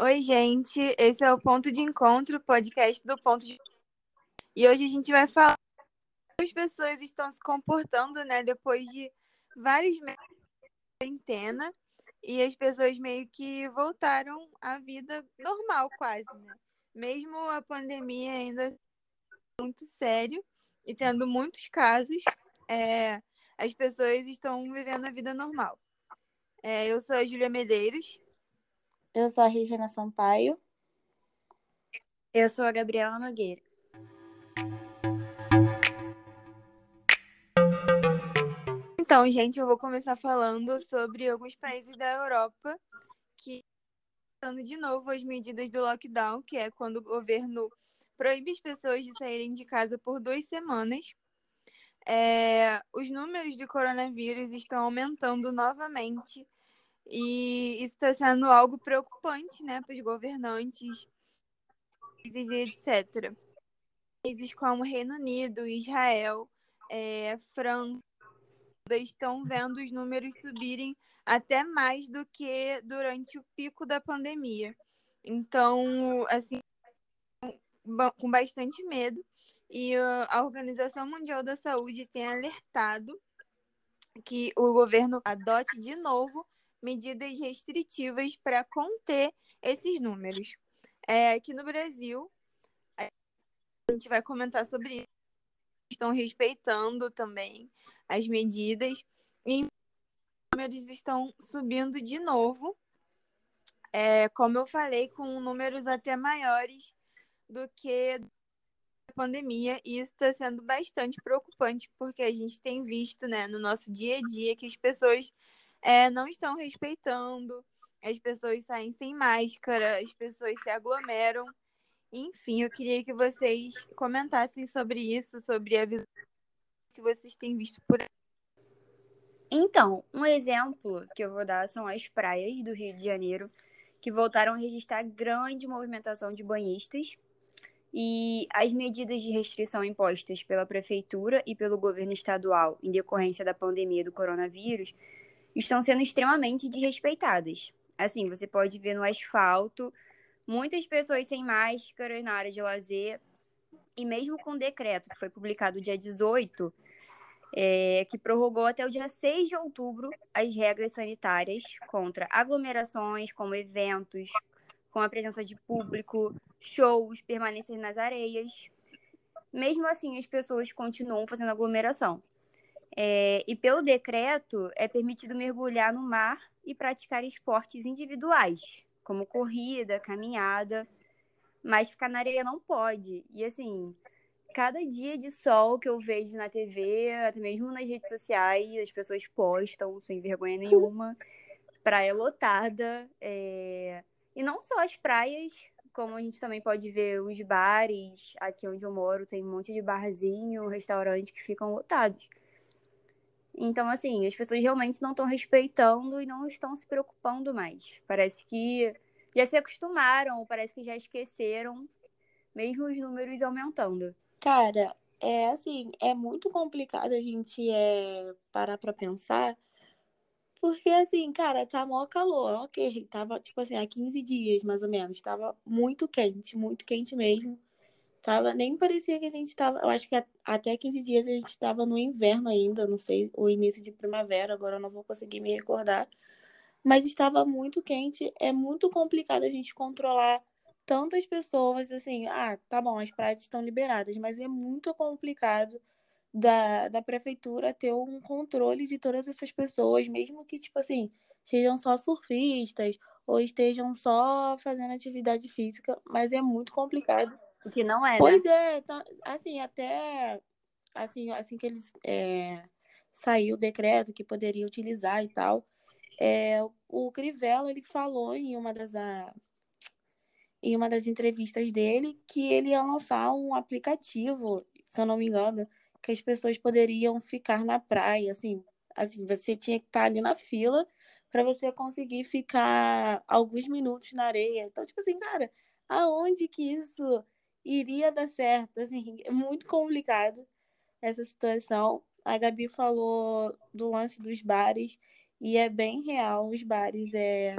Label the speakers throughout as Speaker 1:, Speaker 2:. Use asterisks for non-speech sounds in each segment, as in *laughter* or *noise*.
Speaker 1: Oi, gente. Esse é o Ponto de Encontro, podcast do Ponto de. E hoje a gente vai falar como as pessoas estão se comportando, né, depois de vários meses de quarentena e as pessoas meio que voltaram à vida normal, quase, né? Mesmo a pandemia ainda muito sério e tendo muitos casos, é, as pessoas estão vivendo a vida normal. É, eu sou a Júlia Medeiros.
Speaker 2: Eu sou a Regina Sampaio.
Speaker 3: Eu sou a Gabriela Nogueira.
Speaker 1: Então, gente, eu vou começar falando sobre alguns países da Europa que estão de novo as medidas do lockdown, que é quando o governo proíbe as pessoas de saírem de casa por duas semanas. É, os números de coronavírus estão aumentando novamente e isso está sendo algo preocupante, né, para os governantes etc. Países como Reino Unido, Israel, é, França estão vendo os números subirem até mais do que durante o pico da pandemia. Então, assim, com bastante medo. E a Organização Mundial da Saúde tem alertado que o governo adote de novo medidas restritivas para conter esses números. É, aqui no Brasil, a gente vai comentar sobre isso. Estão respeitando também as medidas e os números estão subindo de novo. É, como eu falei, com números até maiores do que a pandemia, e isso está sendo bastante preocupante, porque a gente tem visto né, no nosso dia a dia que as pessoas é, não estão respeitando, as pessoas saem sem máscara, as pessoas se aglomeram. Enfim, eu queria que vocês comentassem sobre isso, sobre a visão que vocês têm visto por aí.
Speaker 3: Então, um exemplo que eu vou dar são as praias do Rio de Janeiro, que voltaram a registrar grande movimentação de banhistas. E as medidas de restrição impostas pela prefeitura e pelo governo estadual em decorrência da pandemia do coronavírus estão sendo extremamente desrespeitadas. Assim, você pode ver no asfalto muitas pessoas sem máscara na área de lazer. E mesmo com o decreto que foi publicado dia 18, é, que prorrogou até o dia 6 de outubro as regras sanitárias contra aglomerações, como eventos, com a presença de público, shows, permanências nas areias. Mesmo assim, as pessoas continuam fazendo aglomeração. É, e pelo decreto, é permitido mergulhar no mar e praticar esportes individuais, como corrida, caminhada, mas ficar na areia não pode. E assim, cada dia de sol que eu vejo na TV, até mesmo nas redes sociais, as pessoas postam sem vergonha nenhuma, praia lotada. É... E não só as praias, como a gente também pode ver os bares, aqui onde eu moro, tem um monte de barzinho, restaurante que ficam lotados. Então, assim, as pessoas realmente não estão respeitando e não estão se preocupando mais. Parece que já se acostumaram, parece que já esqueceram, mesmo os números aumentando.
Speaker 2: Cara, é assim, é muito complicado a gente é, parar pra pensar, porque assim, cara, tá mó calor, ok, tava, tipo assim, há 15 dias, mais ou menos, tava muito quente, muito quente mesmo. Tava, nem parecia que a gente estava. Eu acho que até 15 dias a gente estava no inverno ainda, não sei, o início de primavera, agora eu não vou conseguir me recordar. Mas estava muito quente, é muito complicado a gente controlar tantas pessoas, assim, ah, tá bom, as praias estão liberadas, mas é muito complicado da, da prefeitura ter um controle de todas essas pessoas, mesmo que, tipo assim, sejam só surfistas ou estejam só fazendo atividade física, mas é muito complicado
Speaker 3: o que não é,
Speaker 2: Pois
Speaker 3: né?
Speaker 2: é, tá, assim, até assim, assim que eles é, saiu o decreto que poderia utilizar e tal, é, o Crivella ele falou em uma das a, em uma das entrevistas dele que ele ia lançar um aplicativo, se eu não me engano, que as pessoas poderiam ficar na praia, assim, assim, você tinha que estar ali na fila para você conseguir ficar alguns minutos na areia. Então, tipo assim, cara, aonde que isso iria dar certo. Assim, é muito complicado essa situação. A Gabi falou do lance dos bares e é bem real. Os bares é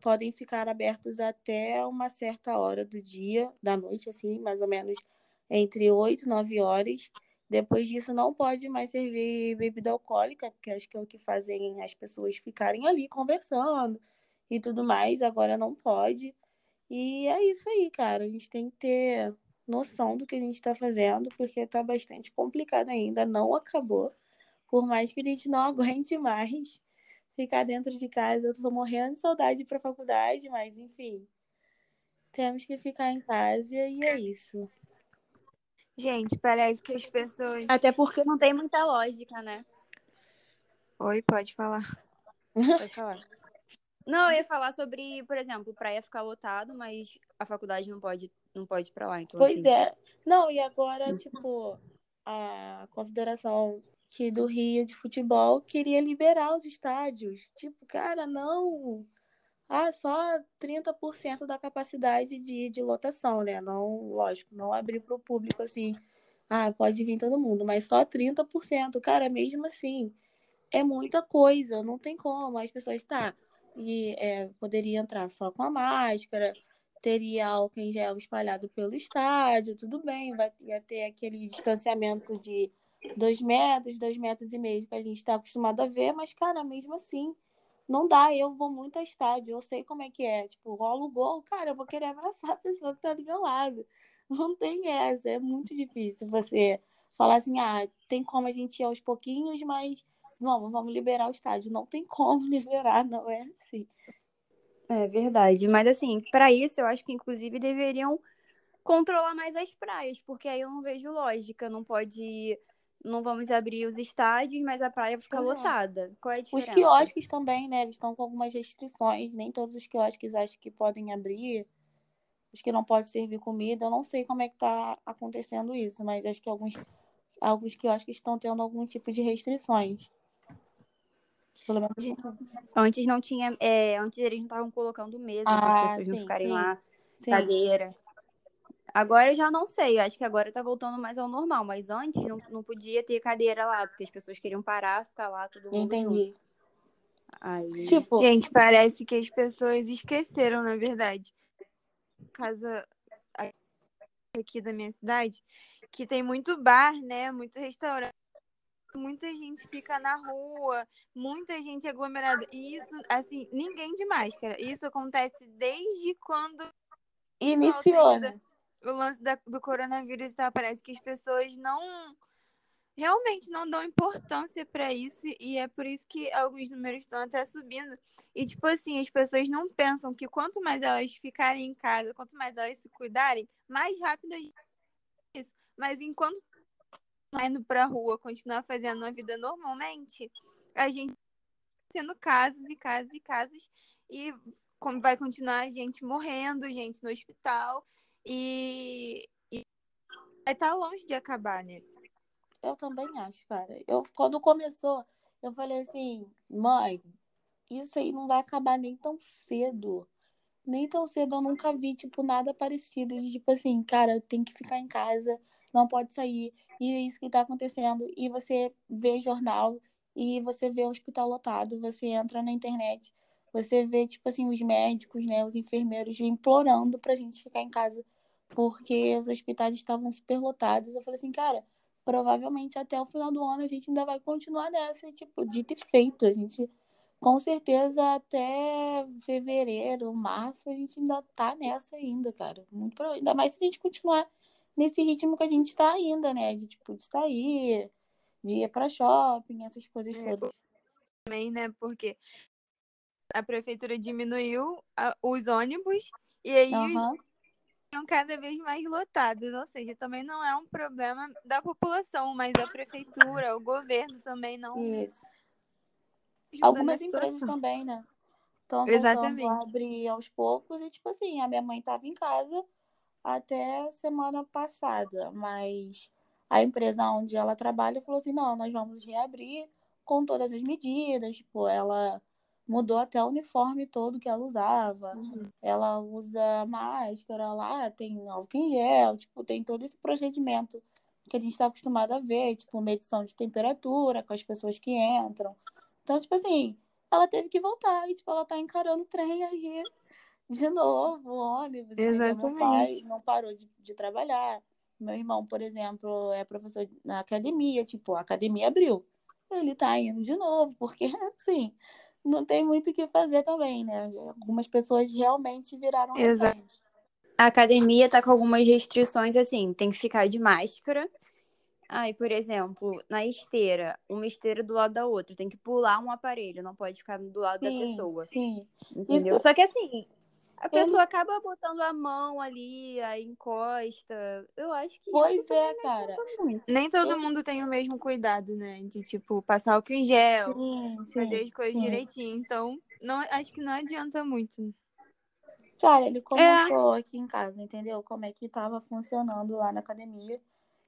Speaker 2: podem ficar abertos até uma certa hora do dia, da noite, assim, mais ou menos entre 8 e 9 horas. Depois disso, não pode mais servir bebida alcoólica, porque acho que é o que fazem as pessoas ficarem ali conversando e tudo mais. Agora não pode. E é isso aí, cara. A gente tem que ter noção do que a gente está fazendo, porque tá bastante complicado ainda. Não acabou. Por mais que a gente não *laughs* aguente mais ficar dentro de casa. Eu tô morrendo de saudade para faculdade, mas enfim. Temos que ficar em casa e é isso.
Speaker 1: Gente, parece que as pessoas.
Speaker 3: Até porque não tem muita lógica, né?
Speaker 1: Oi, pode falar.
Speaker 3: Pode falar. Não, eu ia falar sobre, por exemplo, praia ficar lotado, mas a faculdade não pode, não pode ir pra lá. Então,
Speaker 2: pois
Speaker 3: assim...
Speaker 2: é. Não, e agora, tipo, a Confederação aqui do Rio de Futebol queria liberar os estádios. Tipo, cara, não. Ah, só 30% da capacidade de, de lotação, né? Não, lógico, não abrir para o público assim. Ah, pode vir todo mundo, mas só 30%. Cara, mesmo assim, é muita coisa, não tem como. As pessoas, tá, e é, poderia entrar só com a máscara, teria álcool em gel espalhado pelo estádio, tudo bem, vai, ia ter aquele distanciamento de dois metros, dois metros e meio que a gente está acostumado a ver, mas, cara, mesmo assim, não dá. Eu vou muito a estádio, eu sei como é que é. Tipo, rola o gol, cara, eu vou querer abraçar a pessoa que tá do meu lado. *laughs* Não tem essa, é muito difícil você falar assim, ah, tem como a gente ir aos pouquinhos, mas vamos, vamos liberar o estádio. Não tem como *laughs* liberar, não é assim.
Speaker 3: É verdade, mas assim, para isso eu acho que inclusive deveriam controlar mais as praias, porque aí eu não vejo lógica, não pode não vamos abrir os estádios, mas a praia fica pois é. lotada. É. Qual é a diferença?
Speaker 2: Os quiosques também, né? Eles estão com algumas restrições. Nem todos os quiosques acham que podem abrir. Os que não podem servir comida. Eu não sei como é que tá acontecendo isso, mas acho que alguns, alguns quiosques estão tendo algum tipo de restrições.
Speaker 3: Pelo menos... Antes não tinha. É, antes eles não estavam colocando mesa ah, para as pessoas sim, não ficarem sim. lá, sim. cadeira. Agora eu já não sei, eu acho que agora tá voltando mais ao normal, mas antes não, não podia ter cadeira lá, porque as pessoas queriam parar, ficar lá, todo mundo.
Speaker 2: Entendi.
Speaker 3: Aí...
Speaker 1: Tipo... Gente, parece que as pessoas esqueceram, na verdade. Casa aqui da minha cidade, que tem muito bar, né? Muito restaurante. Muita gente fica na rua, muita gente aglomerada. E isso, assim, ninguém de máscara. Isso acontece desde quando
Speaker 2: iniciou, né?
Speaker 1: o lance da, do coronavírus, tá? Parece que as pessoas não realmente não dão importância para isso e é por isso que alguns números estão até subindo. E tipo assim, as pessoas não pensam que quanto mais elas ficarem em casa, quanto mais elas se cuidarem, mais rápido é isso. Mas enquanto indo para rua, continuar fazendo a vida normalmente, a gente tendo casos e casos e casos e como vai continuar a gente morrendo, gente no hospital e, e vai estar tá longe de acabar, né?
Speaker 2: Eu também acho, cara. Eu, quando começou, eu falei assim, mãe, isso aí não vai acabar nem tão cedo. Nem tão cedo eu nunca vi, tipo, nada parecido. De, tipo assim, cara, tem que ficar em casa, não pode sair. E é isso que tá acontecendo. E você vê jornal, e você vê o hospital lotado, você entra na internet, você vê, tipo assim, os médicos, né, os enfermeiros implorando pra gente ficar em casa porque os hospitais estavam superlotados. Eu falei assim, cara, provavelmente até o final do ano a gente ainda vai continuar nessa, tipo, dito e feito. A gente, com certeza, até fevereiro, março, a gente ainda tá nessa ainda, cara. Muito Ainda mais se a gente continuar nesse ritmo que a gente tá ainda, né? De, tipo, de sair, de ir pra shopping, essas coisas é, todas.
Speaker 1: Também, né? Porque a prefeitura diminuiu a, os ônibus e aí uhum. os cada vez mais lotados, ou seja, também não é um problema da população, mas a prefeitura, o governo também não.
Speaker 2: Isso. Algumas empresas também, né? Estão Exatamente. a abrir aos poucos e, tipo assim, a minha mãe estava em casa até semana passada, mas a empresa onde ela trabalha falou assim: não, nós vamos reabrir com todas as medidas, tipo, ela mudou até o uniforme todo que ela usava. Uhum. Ela usa máscara lá, tem álcool em gel, tipo, tem todo esse procedimento que a gente está acostumado a ver, tipo, medição de temperatura com as pessoas que entram. Então, tipo assim, ela teve que voltar e, tipo, ela tá encarando o trem aí de novo o ônibus. entendeu? Meu pai
Speaker 1: Exatamente.
Speaker 2: não parou de, de trabalhar. Meu irmão, por exemplo, é professor na academia, tipo, a academia abriu. Ele tá indo de novo, porque, *laughs* assim, não tem muito o que fazer também, né? Algumas pessoas realmente viraram
Speaker 1: Exato.
Speaker 3: A academia tá com algumas restrições, assim, tem que ficar de máscara. Aí, por exemplo, na esteira, uma esteira do lado da outra, tem que pular um aparelho, não pode ficar do lado da
Speaker 2: Sim,
Speaker 3: pessoa.
Speaker 2: sim.
Speaker 3: Entendeu?
Speaker 2: Isso-
Speaker 3: Só que assim, a
Speaker 2: Ele-
Speaker 3: pessoa acaba botando a mão ali, aí encosta. Eu acho que
Speaker 2: Pois
Speaker 3: isso
Speaker 2: é, cara.
Speaker 1: Nem todo
Speaker 2: Eu-
Speaker 1: mundo tem o mesmo cuidado, né? De, tipo, passar álcool em gel,
Speaker 2: Sim,
Speaker 1: fazer
Speaker 2: sim,
Speaker 1: as coisas
Speaker 2: sim.
Speaker 1: direitinho. Então, não, acho que não adianta muito.
Speaker 2: Cara, ele comentou aqui em casa, entendeu? Como é que tava funcionando lá na academia.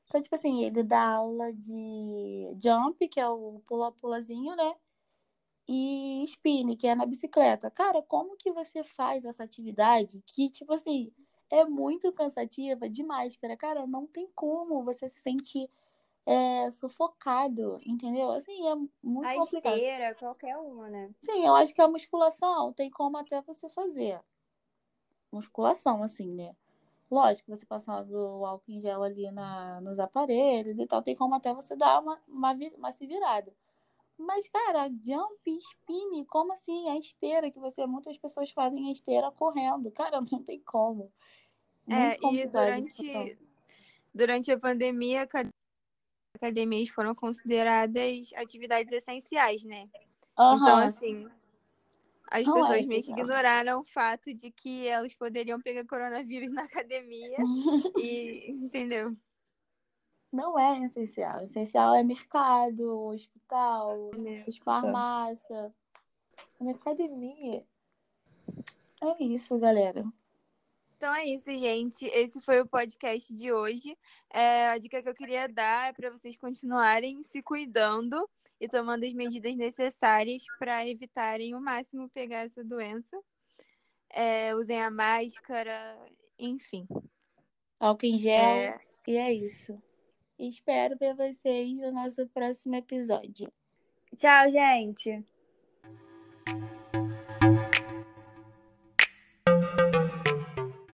Speaker 2: Então, tipo assim, ele dá aula de jump, que é o pula-pulazinho, né? E spin, que é na bicicleta. Cara, como que você faz essa atividade que, tipo assim, é muito cansativa de máscara? Cara, não tem como você se sentir é, sufocado, entendeu? Assim, é muito
Speaker 3: A
Speaker 2: complicado.
Speaker 3: esteira, qualquer uma, né?
Speaker 2: Sim, eu acho que a musculação tem como até você fazer. Musculação, assim, né? Lógico, você passando o álcool em gel ali na, nos aparelhos e tal, tem como até você dar uma, uma, uma se virada. Mas, cara, jump, spin, como assim? A esteira, que você, muitas pessoas fazem a esteira correndo. Cara, *laughs* não tem como. Muito
Speaker 1: É, e durante, durante a pandemia, acad- academias foram consideradas atividades essenciais, né? Então,
Speaker 2: Aham,
Speaker 1: assim, as
Speaker 2: Não é
Speaker 1: pessoas meio que ignoraram o fato de que elas poderiam pegar coronavírus na academia *laughs* e, entendeu?
Speaker 2: Não é essencial. Essencial é mercado, hospital,
Speaker 1: Né?
Speaker 2: farmácia. Na academia. É isso, galera.
Speaker 1: Então é isso, gente. Esse foi o podcast de hoje. É, a dica que eu queria dar é para vocês continuarem se cuidando e tomando as medidas necessárias para evitarem o máximo pegar essa doença. É, usem a máscara, enfim.
Speaker 2: Álcool em gel.
Speaker 1: É,
Speaker 2: E é isso. Espero ver vocês no nosso próximo episódio.
Speaker 3: Tchau, gente!